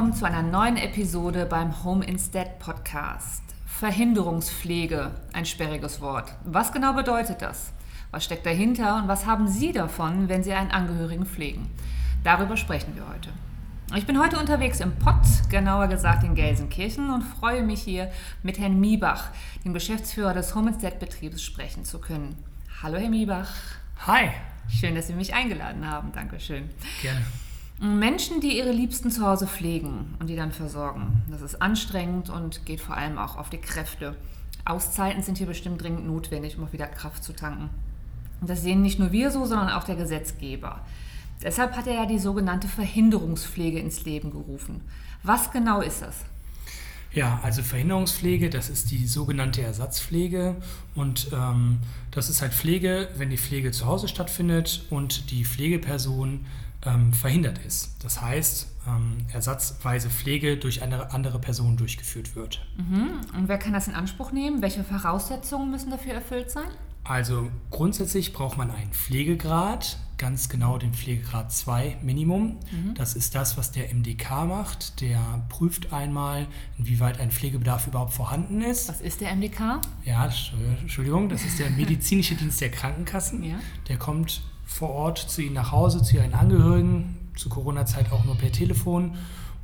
willkommen zu einer neuen Episode beim Home Instead Podcast. Verhinderungspflege, ein sperriges Wort. Was genau bedeutet das? Was steckt dahinter und was haben Sie davon, wenn Sie einen Angehörigen pflegen? Darüber sprechen wir heute. Ich bin heute unterwegs im Pott, genauer gesagt in Gelsenkirchen, und freue mich hier mit Herrn Miebach, dem Geschäftsführer des Home Instead Betriebes, sprechen zu können. Hallo, Herr Miebach. Hi. Schön, dass Sie mich eingeladen haben. Dankeschön. Gerne. Menschen, die ihre Liebsten zu Hause pflegen und die dann versorgen. Das ist anstrengend und geht vor allem auch auf die Kräfte. Auszeiten sind hier bestimmt dringend notwendig, um auch wieder Kraft zu tanken. Und das sehen nicht nur wir so, sondern auch der Gesetzgeber. Deshalb hat er ja die sogenannte Verhinderungspflege ins Leben gerufen. Was genau ist das? Ja, also Verhinderungspflege, das ist die sogenannte Ersatzpflege und ähm, das ist halt Pflege, wenn die Pflege zu Hause stattfindet und die Pflegeperson ähm, verhindert ist. Das heißt, ähm, ersatzweise Pflege durch eine andere Person durchgeführt wird. Mhm. Und wer kann das in Anspruch nehmen? Welche Voraussetzungen müssen dafür erfüllt sein? Also grundsätzlich braucht man einen Pflegegrad, ganz genau den Pflegegrad 2 Minimum. Mhm. Das ist das, was der MDK macht. Der prüft einmal, inwieweit ein Pflegebedarf überhaupt vorhanden ist. Was ist der MDK? Ja, Entschuldigung, das ist der medizinische Dienst der Krankenkassen. Ja. Der kommt vor Ort zu ihnen nach Hause, zu ihren Angehörigen, zu Corona-Zeit auch nur per Telefon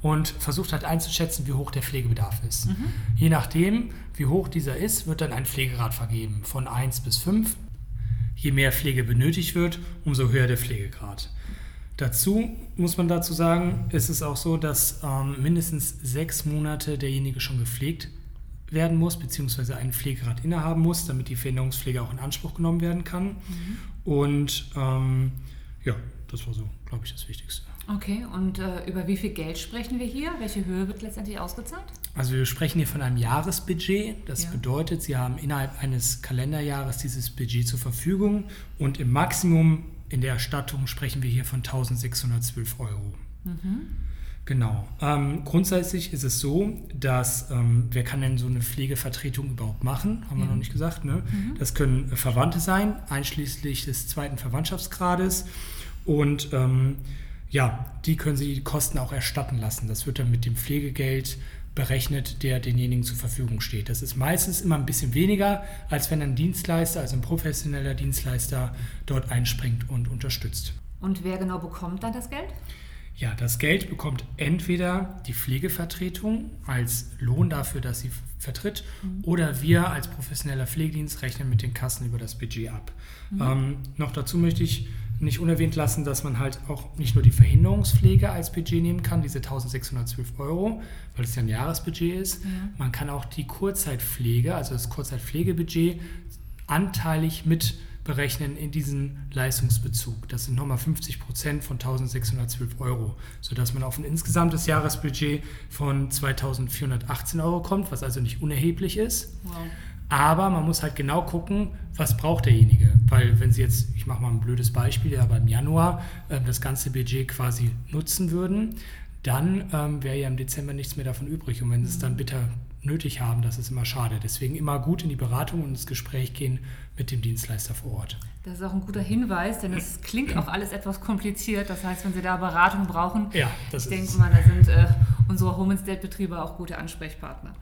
und versucht halt einzuschätzen, wie hoch der Pflegebedarf ist. Mhm. Je nachdem, wie hoch dieser ist, wird dann ein Pflegegrad vergeben, von 1 bis 5. Je mehr Pflege benötigt wird, umso höher der Pflegegrad. Dazu muss man dazu sagen, ist es auch so, dass ähm, mindestens sechs Monate derjenige schon gepflegt werden muss, beziehungsweise einen Pflegegrad innehaben muss, damit die Verhinderungspflege auch in Anspruch genommen werden kann. Mhm. Und ähm, ja, das war so, glaube ich, das Wichtigste. Okay, und äh, über wie viel Geld sprechen wir hier? Welche Höhe wird letztendlich ausgezahlt? Also wir sprechen hier von einem Jahresbudget. Das ja. bedeutet, Sie haben innerhalb eines Kalenderjahres dieses Budget zur Verfügung und im Maximum in der Erstattung sprechen wir hier von 1612 Euro. Mhm. Genau. Ähm, grundsätzlich ist es so, dass ähm, wer kann denn so eine Pflegevertretung überhaupt machen? Haben wir noch nicht gesagt. Ne? Mhm. Das können Verwandte sein, einschließlich des zweiten Verwandtschaftsgrades. Und ähm, ja, die können Sie die Kosten auch erstatten lassen. Das wird dann mit dem Pflegegeld berechnet, der denjenigen zur Verfügung steht. Das ist meistens immer ein bisschen weniger, als wenn ein Dienstleister, also ein professioneller Dienstleister, dort einspringt und unterstützt. Und wer genau bekommt dann das Geld? Ja, das Geld bekommt entweder die Pflegevertretung als Lohn dafür, dass sie vertritt, mhm. oder wir als professioneller Pflegedienst rechnen mit den Kassen über das Budget ab. Mhm. Ähm, noch dazu möchte ich nicht unerwähnt lassen, dass man halt auch nicht nur die Verhinderungspflege als Budget nehmen kann, diese 1612 Euro, weil es ja ein Jahresbudget ist. Ja. Man kann auch die Kurzzeitpflege, also das Kurzzeitpflegebudget, anteilig mit berechnen in diesen Leistungsbezug. Das sind nochmal 50 Prozent von 1612 Euro, sodass man auf ein insgesamtes Jahresbudget von 2418 Euro kommt, was also nicht unerheblich ist. Wow. Aber man muss halt genau gucken, was braucht derjenige. Weil wenn Sie jetzt, ich mache mal ein blödes Beispiel, ja beim Januar äh, das ganze Budget quasi nutzen würden, dann ähm, wäre ja im Dezember nichts mehr davon übrig. Und wenn Sie es dann bitter nötig haben, das ist immer schade. Deswegen immer gut in die Beratung und ins Gespräch gehen mit dem Dienstleister vor Ort. Das ist auch ein guter Hinweis, denn es klingt auch alles etwas kompliziert. Das heißt, wenn Sie da Beratung brauchen, ja, das ich denke mal, da sind äh, unsere Home Instead-Betriebe auch gute Ansprechpartner.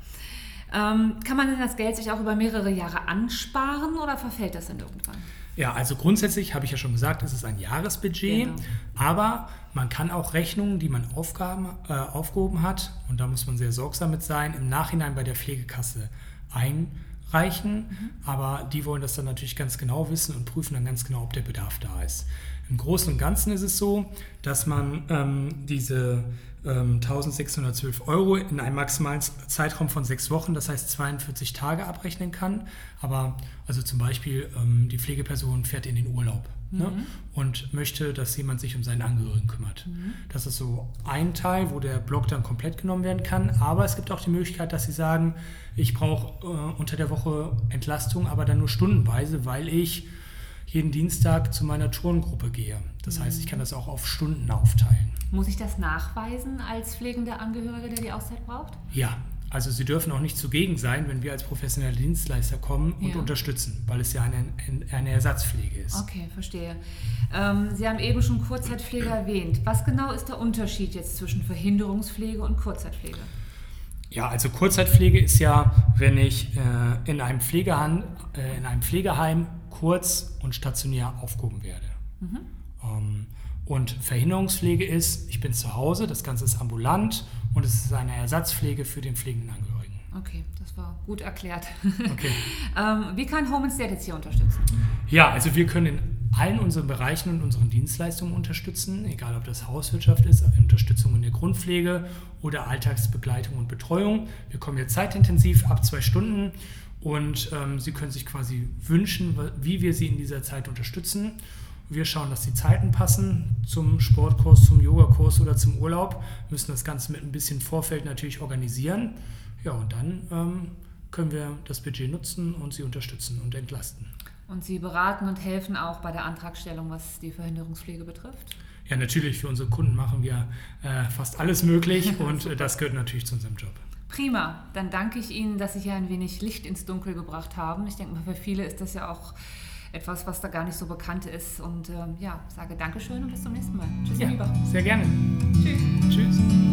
Ähm, kann man denn das Geld sich auch über mehrere Jahre ansparen oder verfällt das dann irgendwann? Ja, also grundsätzlich habe ich ja schon gesagt, es ist ein Jahresbudget, genau. aber man kann auch Rechnungen, die man Aufgaben, äh, aufgehoben hat, und da muss man sehr sorgsam mit sein, im Nachhinein bei der Pflegekasse einreichen. Mhm. Aber die wollen das dann natürlich ganz genau wissen und prüfen dann ganz genau, ob der Bedarf da ist. Im Großen und Ganzen ist es so, dass man ähm, diese 1612 ähm, Euro in einem maximalen Zeitraum von sechs Wochen, das heißt 42 Tage abrechnen kann. Aber also zum Beispiel ähm, die Pflegeperson fährt in den Urlaub ne, mhm. ne, und möchte, dass jemand sich um seinen Angehörigen kümmert. Mhm. Das ist so ein Teil, wo der Block dann komplett genommen werden kann. Aber es gibt auch die Möglichkeit, dass Sie sagen, ich brauche äh, unter der Woche Entlastung, aber dann nur stundenweise, weil ich jeden Dienstag zu meiner Turngruppe gehe. Das heißt, ich kann das auch auf Stunden aufteilen. Muss ich das nachweisen als pflegender Angehöriger, der die Auszeit braucht? Ja, Also Sie dürfen auch nicht zugegen sein, wenn wir als professioneller Dienstleister kommen und Ja. unterstützen, weil es ja eine, eine Ersatzpflege ist. Okay, verstehe. Ähm, Sie haben eben schon Kurzzeitpflege erwähnt. Was genau ist der Unterschied jetzt zwischen Verhinderungspflege und Kurzzeitpflege? Ja, also Kurzzeitpflege ist ja, wenn ich äh, in, einem Pflegeheim, äh, in einem Pflegeheim kurz und stationär aufgehoben werde. Ähm, und Verhinderungspflege ist, ich bin zu Hause, das Ganze ist ambulant und es ist eine Ersatzpflege für den pflegenden Angehörigen. Okay, das war gut erklärt. Okay. ähm, wie kann Home Instead jetzt hier unterstützen? Ja, also wir können in allen unseren Bereichen und unseren Dienstleistungen unterstützen, egal ob das Hauswirtschaft ist, Unterstützung in der Grundpflege oder Alltagsbegleitung und Betreuung. Wir kommen jetzt zeitintensiv ab zwei Stunden und ähm, Sie können sich quasi wünschen, wie wir Sie in dieser Zeit unterstützen. Wir schauen, dass die Zeiten passen zum Sportkurs, zum Yogakurs oder zum Urlaub. Wir müssen das Ganze mit ein bisschen Vorfeld natürlich organisieren. Ja, und dann ähm, können wir das Budget nutzen und Sie unterstützen und entlasten. Und Sie beraten und helfen auch bei der Antragstellung, was die Verhinderungspflege betrifft? Ja, natürlich, für unsere Kunden machen wir äh, fast alles möglich und äh, das gehört natürlich zu unserem Job. Prima, dann danke ich Ihnen, dass Sie hier ein wenig Licht ins Dunkel gebracht haben. Ich denke mal, für viele ist das ja auch etwas, was da gar nicht so bekannt ist. Und ähm, ja, sage Dankeschön und bis zum nächsten Mal. Tschüss, Ja, lieber. sehr gerne. Tschüss. Tschüss.